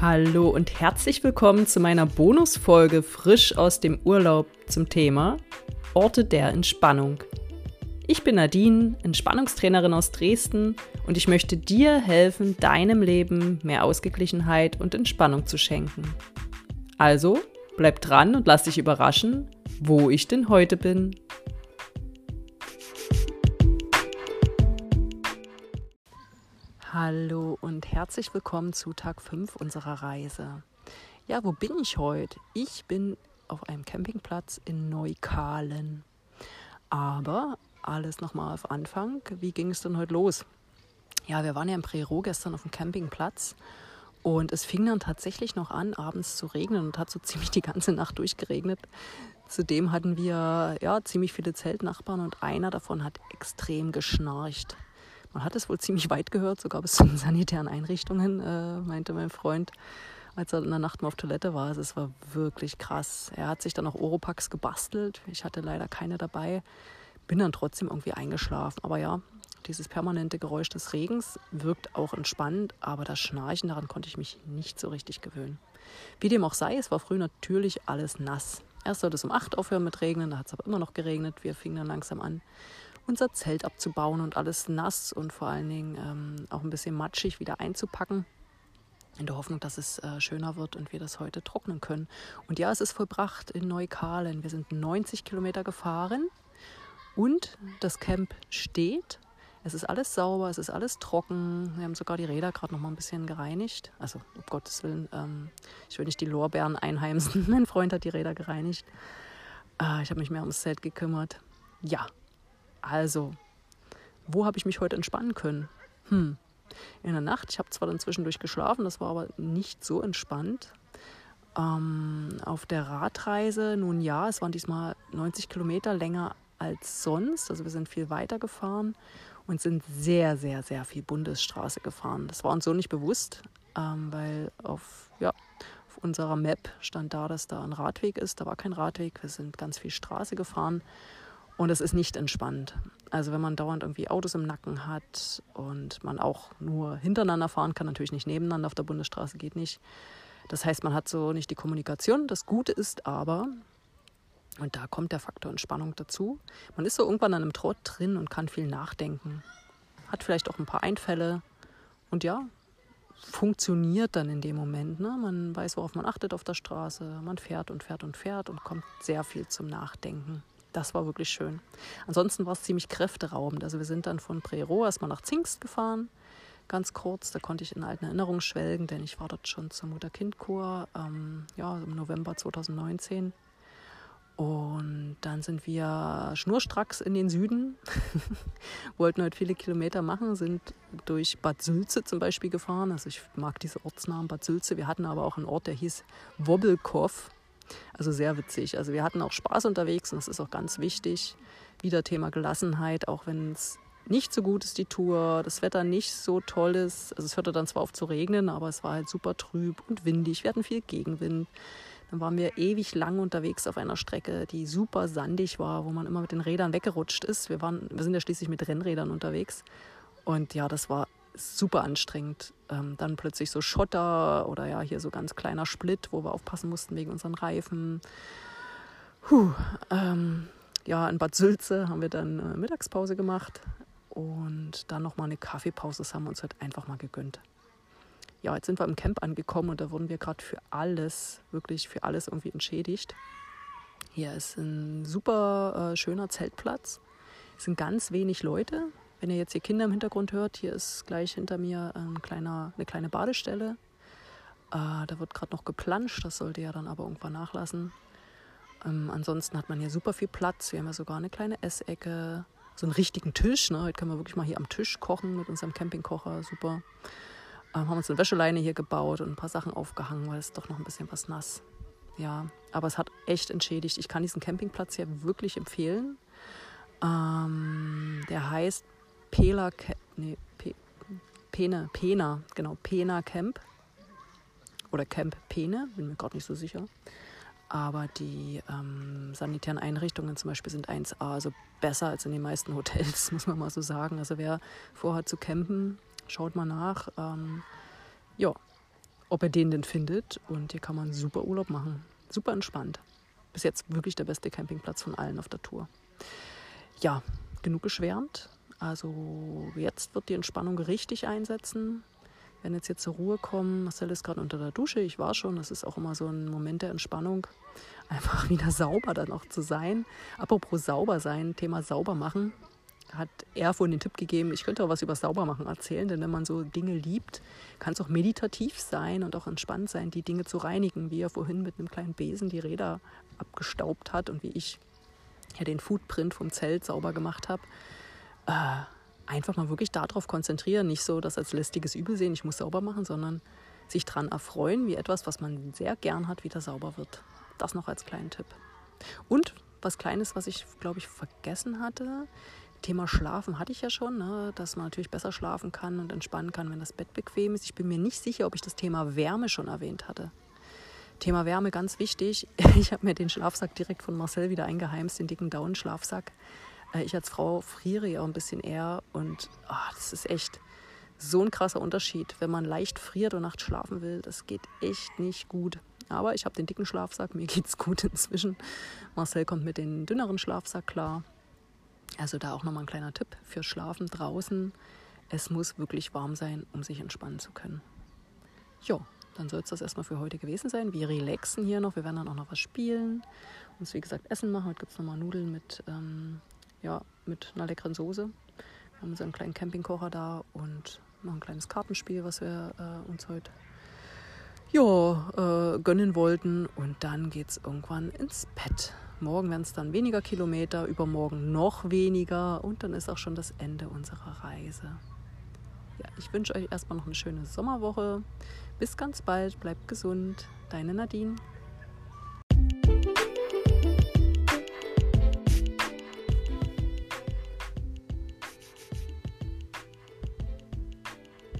Hallo und herzlich willkommen zu meiner Bonusfolge frisch aus dem Urlaub zum Thema Orte der Entspannung. Ich bin Nadine, Entspannungstrainerin aus Dresden und ich möchte dir helfen, deinem Leben mehr Ausgeglichenheit und Entspannung zu schenken. Also bleib dran und lass dich überraschen, wo ich denn heute bin. Hallo und herzlich willkommen zu Tag 5 unserer Reise. Ja, wo bin ich heute? Ich bin auf einem Campingplatz in Neukalen. Aber alles nochmal auf Anfang. Wie ging es denn heute los? Ja, wir waren ja im Prero gestern auf dem Campingplatz und es fing dann tatsächlich noch an, abends zu regnen und hat so ziemlich die ganze Nacht durchgeregnet. Zudem hatten wir ja ziemlich viele Zeltnachbarn und einer davon hat extrem geschnarcht. Man hat es wohl ziemlich weit gehört, sogar bis zu den sanitären Einrichtungen, äh, meinte mein Freund, als er in der Nacht mal auf Toilette war. Also es war wirklich krass. Er hat sich dann auch Oropax gebastelt. Ich hatte leider keine dabei. Bin dann trotzdem irgendwie eingeschlafen. Aber ja, dieses permanente Geräusch des Regens wirkt auch entspannend, aber das Schnarchen, daran konnte ich mich nicht so richtig gewöhnen. Wie dem auch sei, es war früh natürlich alles nass. Erst sollte es um 8 aufhören mit Regnen, da hat es aber immer noch geregnet. Wir fingen dann langsam an, unser Zelt abzubauen und alles nass und vor allen Dingen ähm, auch ein bisschen matschig wieder einzupacken. In der Hoffnung, dass es äh, schöner wird und wir das heute trocknen können. Und ja, es ist vollbracht in Neukalen. Wir sind 90 Kilometer gefahren und das Camp steht. Es ist alles sauber, es ist alles trocken. Wir haben sogar die Räder gerade noch mal ein bisschen gereinigt. Also, um Gottes Willen, ähm, ich will nicht die Lorbeeren einheimsen. mein Freund hat die Räder gereinigt. Äh, ich habe mich mehr ums Zelt gekümmert. Ja, also, wo habe ich mich heute entspannen können? Hm. In der Nacht. Ich habe zwar dann zwischendurch geschlafen, das war aber nicht so entspannt. Ähm, auf der Radreise, nun ja, es waren diesmal 90 Kilometer länger als sonst. Also wir sind viel weiter gefahren und sind sehr, sehr, sehr viel Bundesstraße gefahren. Das war uns so nicht bewusst, ähm, weil auf, ja, auf unserer Map stand da, dass da ein Radweg ist. Da war kein Radweg. Wir sind ganz viel Straße gefahren und es ist nicht entspannt. Also wenn man dauernd irgendwie Autos im Nacken hat und man auch nur hintereinander fahren kann, natürlich nicht nebeneinander auf der Bundesstraße geht nicht. Das heißt, man hat so nicht die Kommunikation. Das Gute ist aber, und da kommt der Faktor Entspannung dazu, man ist so irgendwann an einem Trott drin und kann viel nachdenken. Hat vielleicht auch ein paar Einfälle und ja, funktioniert dann in dem Moment. Ne? Man weiß, worauf man achtet auf der Straße. Man fährt und fährt und fährt und kommt sehr viel zum Nachdenken das war wirklich schön. Ansonsten war es ziemlich kräfteraubend. Also wir sind dann von Prero erstmal nach Zingst gefahren, ganz kurz. Da konnte ich in alten Erinnerungen schwelgen, denn ich war dort schon zum Mutter-Kind-Chor ähm, ja, im November 2019. Und dann sind wir schnurstracks in den Süden, wollten heute viele Kilometer machen, sind durch Bad Sülze zum Beispiel gefahren. Also ich mag diese Ortsnamen Bad Sülze. Wir hatten aber auch einen Ort, der hieß Wobbelkow. Also sehr witzig. Also wir hatten auch Spaß unterwegs und das ist auch ganz wichtig. Wieder Thema Gelassenheit, auch wenn es nicht so gut ist, die Tour, das Wetter nicht so toll ist. Also es hörte dann zwar auf zu regnen, aber es war halt super trüb und windig. Wir hatten viel Gegenwind. Dann waren wir ewig lang unterwegs auf einer Strecke, die super sandig war, wo man immer mit den Rädern weggerutscht ist. Wir, waren, wir sind ja schließlich mit Rennrädern unterwegs. Und ja, das war super anstrengend. Ähm, dann plötzlich so Schotter oder ja, hier so ganz kleiner Split, wo wir aufpassen mussten wegen unseren Reifen. Puh, ähm, ja, in Bad Sülze haben wir dann äh, Mittagspause gemacht und dann nochmal eine Kaffeepause. Das haben wir uns halt einfach mal gegönnt. Ja, jetzt sind wir im Camp angekommen und da wurden wir gerade für alles, wirklich für alles irgendwie entschädigt. Hier ist ein super äh, schöner Zeltplatz. Es sind ganz wenig Leute. Wenn ihr jetzt hier Kinder im Hintergrund hört, hier ist gleich hinter mir ein kleiner, eine kleine Badestelle. Äh, da wird gerade noch geplanscht, das sollte ja dann aber irgendwann nachlassen. Ähm, ansonsten hat man hier super viel Platz. Wir haben ja sogar eine kleine Essecke, so einen richtigen Tisch. Ne? Heute können wir wirklich mal hier am Tisch kochen mit unserem Campingkocher. Super. Ähm, haben uns eine Wäscheleine hier gebaut und ein paar Sachen aufgehangen, weil es doch noch ein bisschen was nass. Ja, aber es hat echt entschädigt. Ich kann diesen Campingplatz hier wirklich empfehlen. Ähm, der heißt Pela, nee, Pe, Pena, Pena, genau, Pena Camp. Oder Camp Pene, bin mir gerade nicht so sicher. Aber die ähm, sanitären Einrichtungen zum Beispiel sind 1A, also besser als in den meisten Hotels, muss man mal so sagen. Also wer vorhat zu campen, schaut mal nach. Ähm, ja, ob er den denn findet. Und hier kann man super Urlaub machen. Super entspannt. Bis jetzt wirklich der beste Campingplatz von allen auf der Tour. Ja, genug geschwärmt. Also jetzt wird die Entspannung richtig einsetzen. Werden jetzt hier zur Ruhe kommen. Marcel ist gerade unter der Dusche. Ich war schon. Das ist auch immer so ein Moment der Entspannung. Einfach wieder sauber dann auch zu sein. Apropos sauber sein, Thema sauber machen hat er vorhin den Tipp gegeben, ich könnte auch was über Saubermachen erzählen, denn wenn man so Dinge liebt, kann es auch meditativ sein und auch entspannt sein, die Dinge zu reinigen, wie er vorhin mit einem kleinen Besen die Räder abgestaubt hat und wie ich ja den Footprint vom Zelt sauber gemacht habe. Äh, einfach mal wirklich darauf konzentrieren, nicht so das als lästiges Übel sehen, ich muss sauber machen, sondern sich daran erfreuen, wie etwas, was man sehr gern hat, wieder sauber wird. Das noch als kleinen Tipp. Und was Kleines, was ich, glaube ich, vergessen hatte, Thema Schlafen hatte ich ja schon, ne? dass man natürlich besser schlafen kann und entspannen kann, wenn das Bett bequem ist. Ich bin mir nicht sicher, ob ich das Thema Wärme schon erwähnt hatte. Thema Wärme ganz wichtig. Ich habe mir den Schlafsack direkt von Marcel wieder eingeheimst, den dicken Down-Schlafsack. Äh, ich als Frau friere ja auch ein bisschen eher und oh, das ist echt so ein krasser Unterschied. Wenn man leicht friert und nachts schlafen will, das geht echt nicht gut. Aber ich habe den dicken Schlafsack, mir geht es gut inzwischen. Marcel kommt mit dem dünneren Schlafsack klar. Also da auch nochmal ein kleiner Tipp für Schlafen draußen. Es muss wirklich warm sein, um sich entspannen zu können. Jo, dann soll es das erstmal für heute gewesen sein. Wir relaxen hier noch. Wir werden dann auch noch was spielen. Uns, wie gesagt, Essen machen. Heute gibt es nochmal Nudeln mit, ähm, ja, mit einer leckeren Soße. Wir haben so einen kleinen Campingkocher da und noch ein kleines Kartenspiel, was wir äh, uns heute ja, äh, gönnen wollten. Und dann geht es irgendwann ins Bett. Morgen werden es dann weniger Kilometer, übermorgen noch weniger und dann ist auch schon das Ende unserer Reise. Ja, ich wünsche euch erstmal noch eine schöne Sommerwoche. Bis ganz bald, bleibt gesund. Deine Nadine.